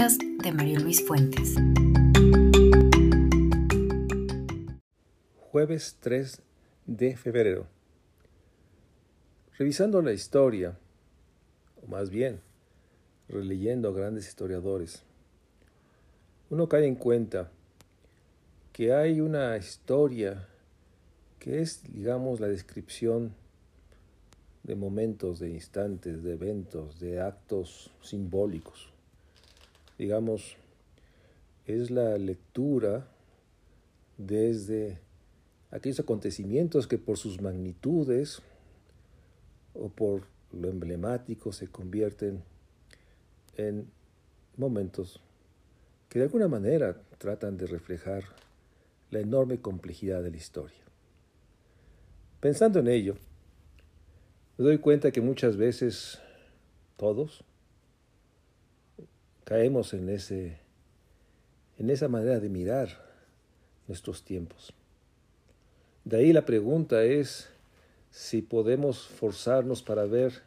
de Mario Luis Fuentes. Jueves 3 de febrero. Revisando la historia, o más bien, releyendo a grandes historiadores, uno cae en cuenta que hay una historia que es, digamos, la descripción de momentos, de instantes, de eventos, de actos simbólicos. Digamos, es la lectura desde aquellos acontecimientos que por sus magnitudes o por lo emblemático se convierten en momentos que de alguna manera tratan de reflejar la enorme complejidad de la historia. Pensando en ello, me doy cuenta que muchas veces todos caemos en, ese, en esa manera de mirar nuestros tiempos. De ahí la pregunta es si podemos forzarnos para ver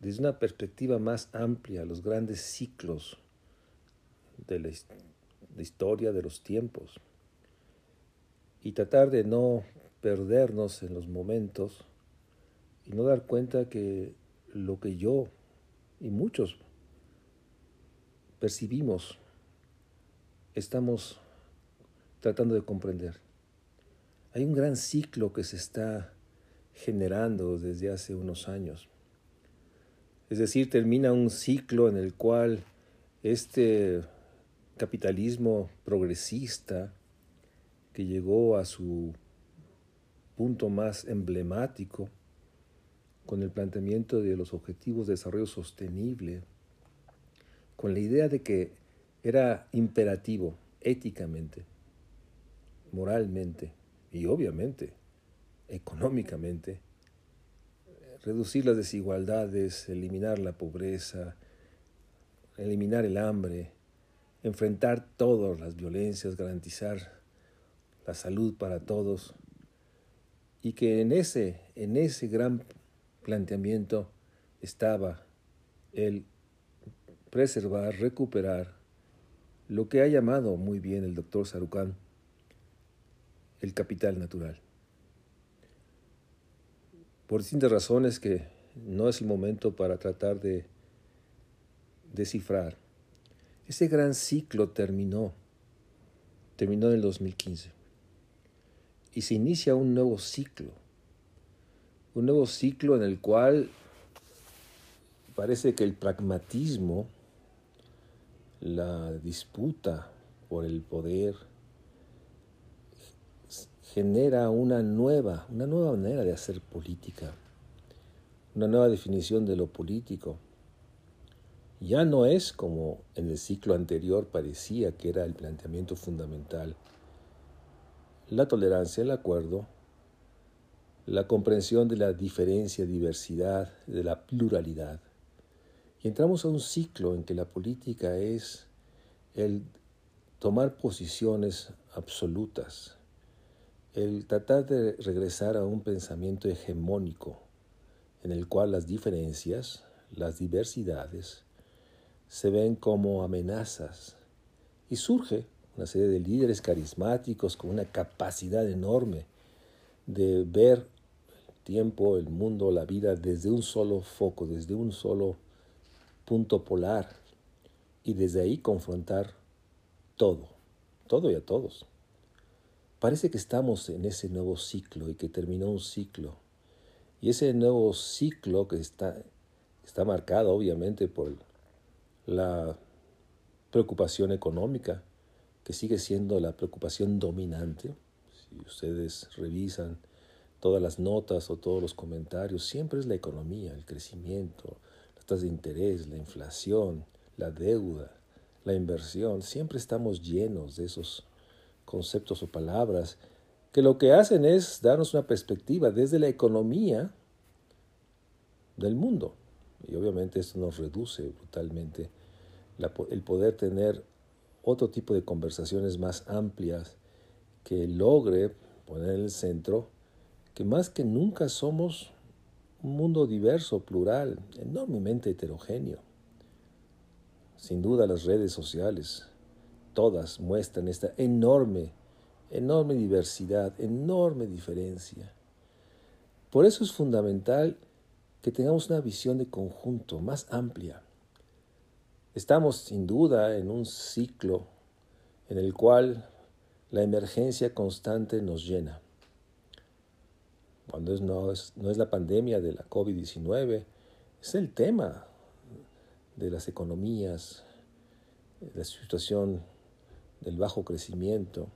desde una perspectiva más amplia los grandes ciclos de la, historia de los tiempos y tratar de no perdernos en los momentos y no dar cuenta que lo que yo y muchos percibimos estamos tratando de comprender. Hay un gran ciclo que se está generando desde hace unos años. Es decir, termina un ciclo en el cual este capitalismo progresista que llegó a su punto más emblemático con el planteamiento de los objetivos de desarrollo sostenible, con la idea de que era imperativo éticamente, moralmente y obviamente económicamente reducir las desigualdades, eliminar la pobreza, eliminar el hambre, enfrentar todas las violencias, garantizar la salud para todos. Y que en ese, en ese gran planteamiento estaba el preservar, recuperar lo que ha llamado muy bien el doctor Sarucán el capital natural. Por distintas razones que no es el momento para tratar de descifrar. Ese gran ciclo terminó, terminó en el 2015 y se inicia un nuevo ciclo un nuevo ciclo en el cual parece que el pragmatismo, la disputa por el poder, genera una nueva, una nueva manera de hacer política, una nueva definición de lo político. Ya no es como en el ciclo anterior parecía que era el planteamiento fundamental. La tolerancia, el acuerdo, la comprensión de la diferencia, diversidad, de la pluralidad. Y entramos a un ciclo en que la política es el tomar posiciones absolutas, el tratar de regresar a un pensamiento hegemónico en el cual las diferencias, las diversidades, se ven como amenazas. Y surge una serie de líderes carismáticos con una capacidad enorme de ver tiempo, el mundo, la vida desde un solo foco, desde un solo punto polar y desde ahí confrontar todo, todo y a todos. Parece que estamos en ese nuevo ciclo y que terminó un ciclo. Y ese nuevo ciclo que está, está marcado obviamente por la preocupación económica, que sigue siendo la preocupación dominante. Si ustedes revisan todas las notas o todos los comentarios, siempre es la economía, el crecimiento, tasas de interés, la inflación, la deuda, la inversión. Siempre estamos llenos de esos conceptos o palabras que lo que hacen es darnos una perspectiva desde la economía del mundo. Y obviamente esto nos reduce brutalmente el poder tener otro tipo de conversaciones más amplias que logre poner en el centro que más que nunca somos un mundo diverso, plural, enormemente heterogéneo. Sin duda las redes sociales, todas muestran esta enorme, enorme diversidad, enorme diferencia. Por eso es fundamental que tengamos una visión de conjunto más amplia. Estamos sin duda en un ciclo en el cual la emergencia constante nos llena. Cuando no, es, no es la pandemia de la COVID-19, es el tema de las economías, la situación del bajo crecimiento,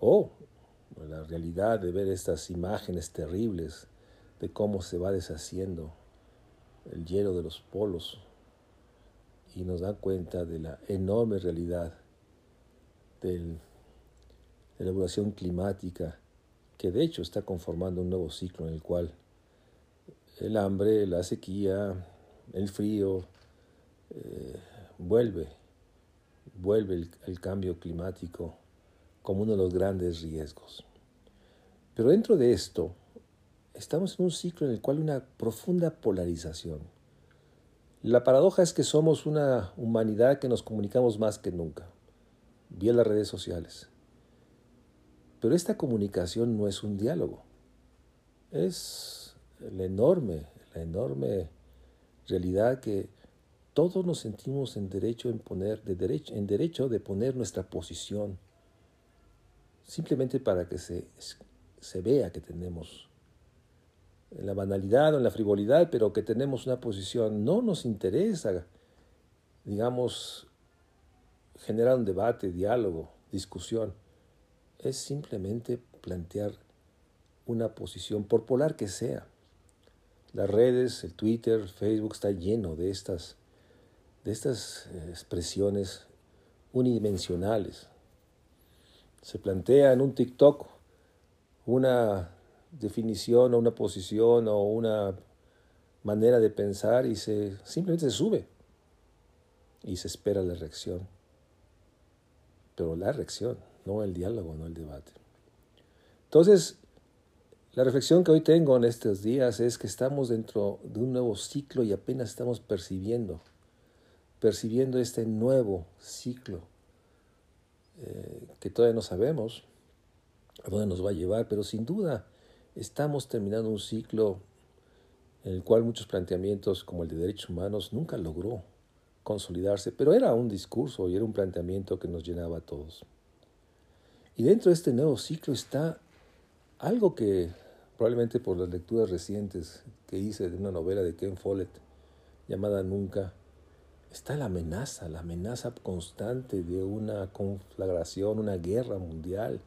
o la realidad de ver estas imágenes terribles de cómo se va deshaciendo el hielo de los polos y nos da cuenta de la enorme realidad de la evolución climática que de hecho está conformando un nuevo ciclo en el cual el hambre, la sequía, el frío, eh, vuelve, vuelve el, el cambio climático como uno de los grandes riesgos. Pero dentro de esto, estamos en un ciclo en el cual una profunda polarización. La paradoja es que somos una humanidad que nos comunicamos más que nunca, vía las redes sociales. Pero esta comunicación no es un diálogo, es la enorme, la enorme realidad que todos nos sentimos en derecho, en, poner, de derecho, en derecho de poner nuestra posición, simplemente para que se, se vea que tenemos en la banalidad o en la frivolidad, pero que tenemos una posición. No nos interesa, digamos, generar un debate, diálogo, discusión. Es simplemente plantear una posición, por polar que sea. Las redes, el Twitter, Facebook está lleno de estas de estas eh, expresiones unidimensionales. Se plantea en un TikTok una definición o una posición o una manera de pensar y se simplemente se sube y se espera la reacción. Pero la reacción, no el diálogo, no el debate. Entonces, la reflexión que hoy tengo en estos días es que estamos dentro de un nuevo ciclo y apenas estamos percibiendo percibiendo este nuevo ciclo eh, que todavía no sabemos a dónde nos va a llevar, pero sin duda estamos terminando un ciclo en el cual muchos planteamientos como el de derechos humanos nunca logró consolidarse, pero era un discurso y era un planteamiento que nos llenaba a todos. Y dentro de este nuevo ciclo está algo que probablemente por las lecturas recientes que hice de una novela de Ken Follett llamada Nunca, está la amenaza, la amenaza constante de una conflagración, una guerra mundial.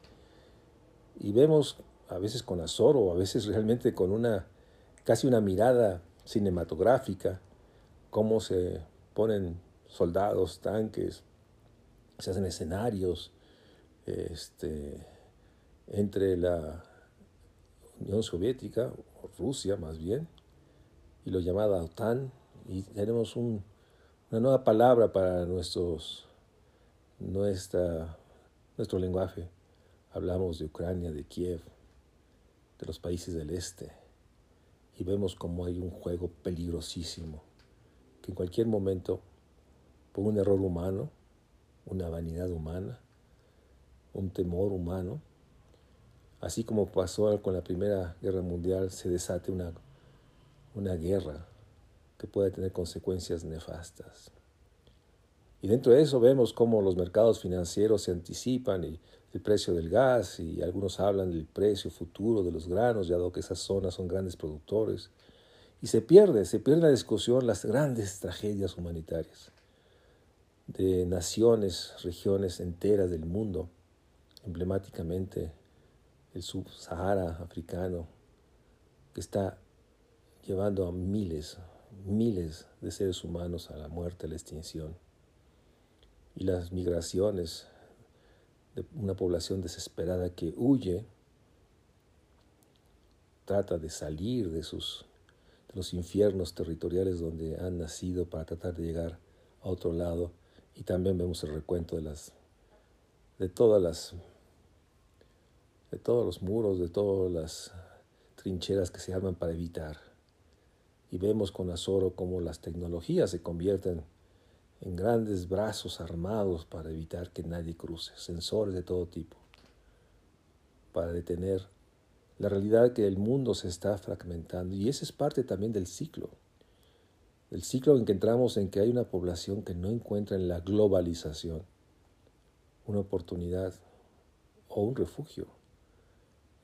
Y vemos a veces con azoro, a veces realmente con una casi una mirada cinematográfica, cómo se ponen soldados, tanques, se hacen escenarios este, entre la Unión Soviética, o Rusia más bien, y lo llamada OTAN, y tenemos un, una nueva palabra para nuestros, nuestro lenguaje. Hablamos de Ucrania, de Kiev, de los países del este, y vemos como hay un juego peligrosísimo, que en cualquier momento, por un error humano, una vanidad humana, un temor humano, así como pasó con la Primera Guerra Mundial, se desate una, una guerra que puede tener consecuencias nefastas. Y dentro de eso vemos cómo los mercados financieros se anticipan y el precio del gas y algunos hablan del precio futuro de los granos, ya que esas zonas son grandes productores. Y se pierde, se pierde la discusión las grandes tragedias humanitarias de naciones, regiones enteras del mundo, emblemáticamente el subsahara africano, que está llevando a miles, miles de seres humanos a la muerte, a la extinción. Y las migraciones de una población desesperada que huye, trata de salir de, sus, de los infiernos territoriales donde han nacido para tratar de llegar a otro lado. Y también vemos el recuento de las de todas las de todos los muros, de todas las trincheras que se arman para evitar y vemos con azoro cómo las tecnologías se convierten en grandes brazos armados para evitar que nadie cruce, sensores de todo tipo, para detener la realidad que el mundo se está fragmentando. Y esa es parte también del ciclo, el ciclo en que entramos en que hay una población que no encuentra en la globalización una oportunidad o un refugio.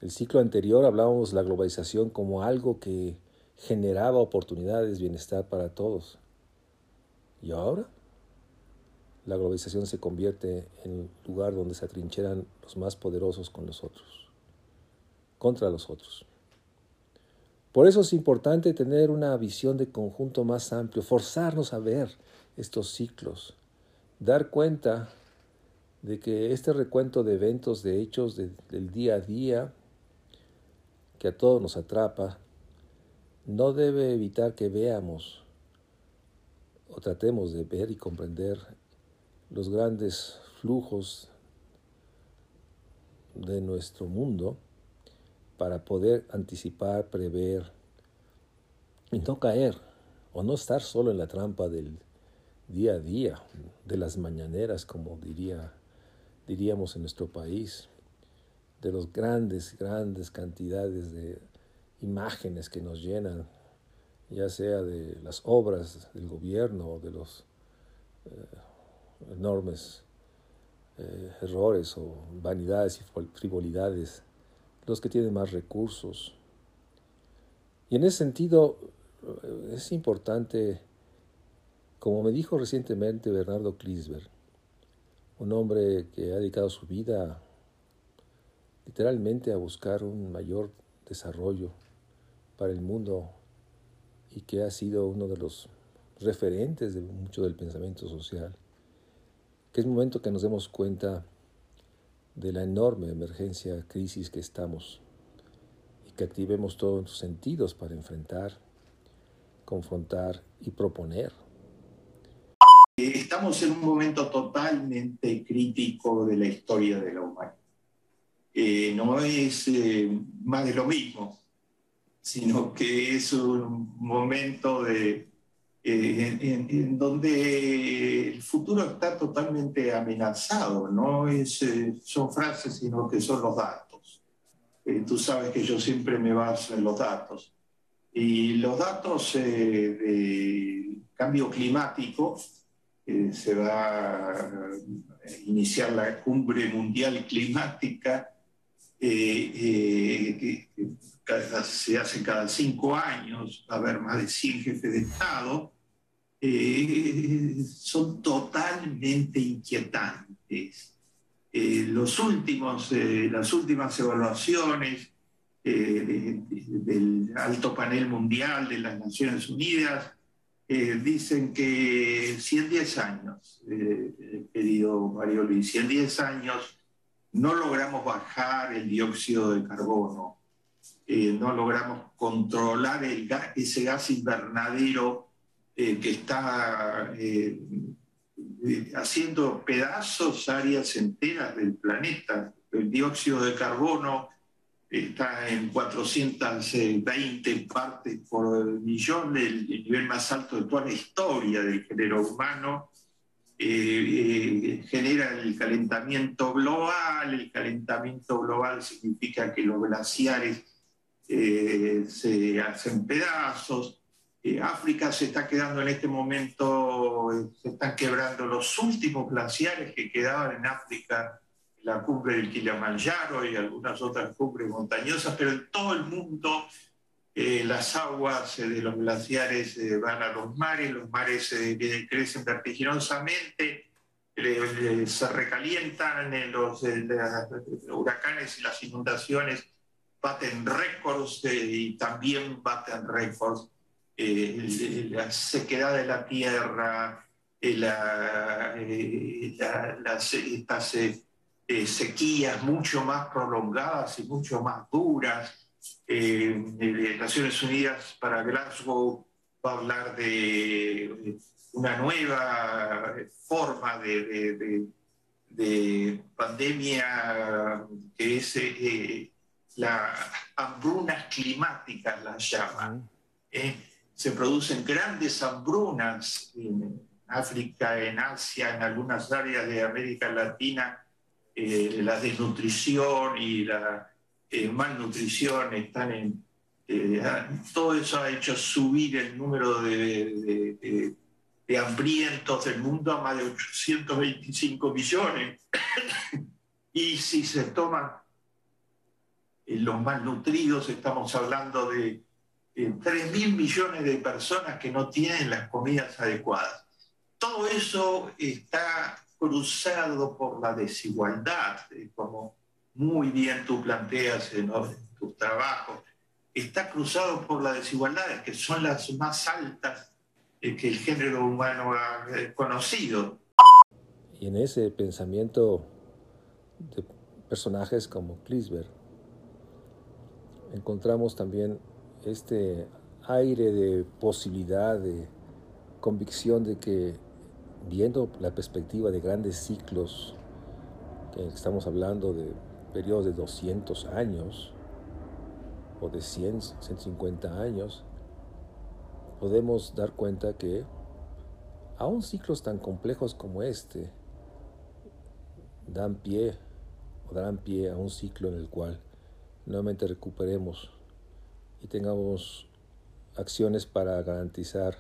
El ciclo anterior hablábamos de la globalización como algo que generaba oportunidades, bienestar para todos. Y ahora la globalización se convierte en un lugar donde se atrincheran los más poderosos con los otros, contra los otros. Por eso es importante tener una visión de conjunto más amplio, forzarnos a ver estos ciclos, dar cuenta de que este recuento de eventos, de hechos del día a día, que a todos nos atrapa, no debe evitar que veamos o tratemos de ver y comprender los grandes flujos de nuestro mundo para poder anticipar, prever y no caer o no estar solo en la trampa del día a día, de las mañaneras, como diría, diríamos en nuestro país, de los grandes, grandes cantidades de imágenes que nos llenan, ya sea de las obras del gobierno o de los eh, enormes eh, errores o vanidades y frivolidades, los que tienen más recursos. Y en ese sentido eh, es importante, como me dijo recientemente Bernardo Klisberg, un hombre que ha dedicado su vida literalmente a buscar un mayor desarrollo para el mundo y que ha sido uno de los referentes de mucho del pensamiento social, que es momento que nos demos cuenta de la enorme emergencia, crisis que estamos y que activemos todos los sentidos para enfrentar, confrontar y proponer. Estamos en un momento totalmente crítico de la historia de la humanidad. Eh, no es eh, más de lo mismo, sino que es un momento de, eh, en, donde el futuro está totalmente amenazado. No es, son frases, sino que son los datos. tú sabes que yo siempre me baso en los datos. Y los datos de cambio climático, se va a iniciar la cumbre mundial climática eh, eh, que se hace cada cinco años, a haber más de 100 jefes de Estado, eh, son totalmente inquietantes. los últimos, las últimas evaluaciones del alto panel mundial de las Naciones Unidas dicen que si en 10 años, querido Mario Luis, si en 10 años no logramos bajar el dióxido de carbono, eh, no logramos controlar ese gas invernadero eh, que está eh, haciendo pedazos áreas enteras del planeta. El dióxido de carbono está en 420 partes por millón, el nivel más alto de toda la historia del género humano eh, genera el calentamiento global. El calentamiento global significa que los glaciares eh, se hacen pedazos. Eh, África se está quedando en este momento, se están quebrando los últimos glaciares que quedaban en África, la cumbre del Kilimanjaro y algunas otras cumbres montañosas, pero en todo el mundo eh, las aguas eh, de los glaciares eh, van a los mares, los mares crecen vertiginosamente, se recalientan, los, huracanes y las inundaciones baten récords y también baten récords la sequedad de la tierra, las, estas sequías mucho más prolongadas y mucho más duras eh, Naciones Unidas para Glasgow va a hablar de una nueva forma de, pandemia que es eh, las hambrunas climáticas, las llaman. Eh, se producen grandes hambrunas África, en Asia, en algunas áreas de América Latina, eh, la desnutrición y la eh, malnutrición están en... Eh, todo eso ha hecho subir el número de, de, hambrientos del mundo a más de 825 millones. y si se toman los malnutridos, estamos hablando de 3 mil millones de personas que no tienen las comidas adecuadas. Todo eso está cruzado por la desigualdad, eh, como muy bien tú planteas en, tus trabajos, está cruzado por las desigualdades, que son las más altas eh, que el género humano ha eh, conocido. Y en ese pensamiento de personajes como Klisberg, encontramos también este aire de posibilidad, de convicción de que viendo la perspectiva de grandes ciclos, que estamos hablando de periodos de 200 años o de 100, 150 años, podemos dar cuenta que aún ciclos tan complejos como este dan pie o darán pie a un ciclo en el cual nuevamente recuperemos y tengamos acciones para garantizar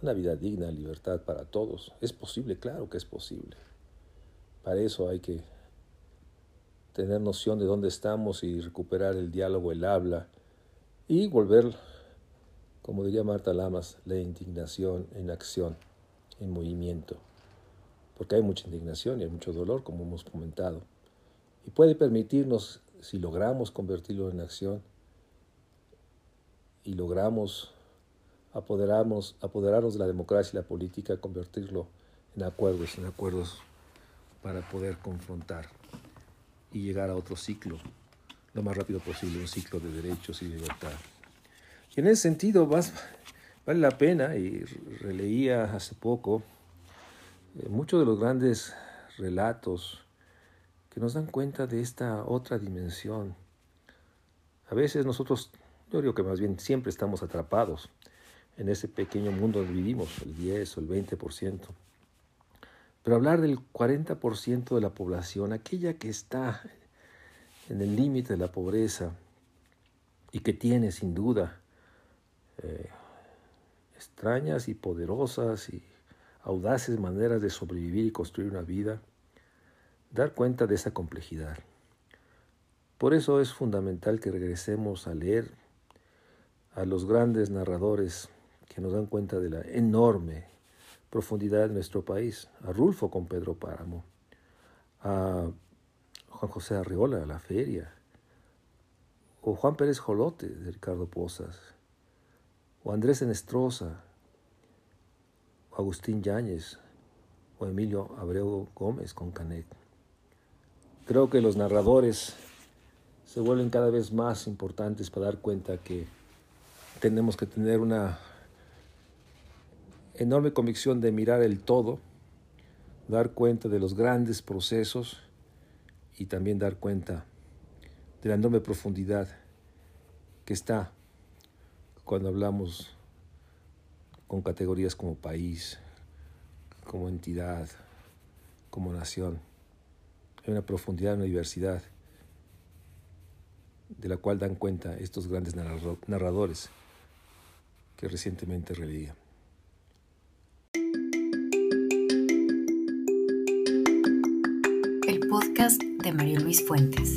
una vida digna, libertad para todos. Es posible, claro que es posible. Para eso hay que tener noción de dónde estamos y recuperar el diálogo, el habla y volver, como diría Marta Lamas, la indignación en acción, en movimiento. Porque hay mucha indignación y hay mucho dolor, como hemos comentado. Y puede permitirnos, si logramos convertirlo en acción, y logramos apoderarnos, apoderarnos de la democracia y la política, convertirlo en acuerdos, en acuerdos para poder confrontar y llegar a otro ciclo, lo más rápido posible, un ciclo de derechos y libertad. Y en ese sentido vale la pena, y releía hace poco, eh, muchos de los grandes relatos que nos dan cuenta de esta otra dimensión. A veces nosotros yo digo que más bien siempre estamos atrapados en ese pequeño mundo donde vivimos, el 10 o el 20%. Pero hablar del 40% de la población, aquella que está en el límite de la pobreza y que tiene sin duda eh, extrañas y poderosas y audaces maneras de sobrevivir y construir una vida, dar cuenta de esa complejidad. Por eso es fundamental que regresemos a leer a los grandes narradores que nos dan cuenta de la enorme profundidad de nuestro país, a Rulfo con Pedro Páramo, a Juan José Arriola, La Feria, o Juan Pérez Jolote de Ricardo Pozas, o Andrés Enestrosa, o Agustín Yáñez, o Emilio Abreu Gómez con Canet. Creo que los narradores se vuelven cada vez más importantes para dar cuenta que tenemos que tener una enorme convicción de mirar el todo, dar cuenta de los grandes procesos y también dar cuenta de la enorme profundidad que está cuando hablamos con categorías como país, como entidad, como nación. Hay una profundidad, una diversidad de la cual dan cuenta estos grandes narradores que recientemente releía. De María Luis Fuentes.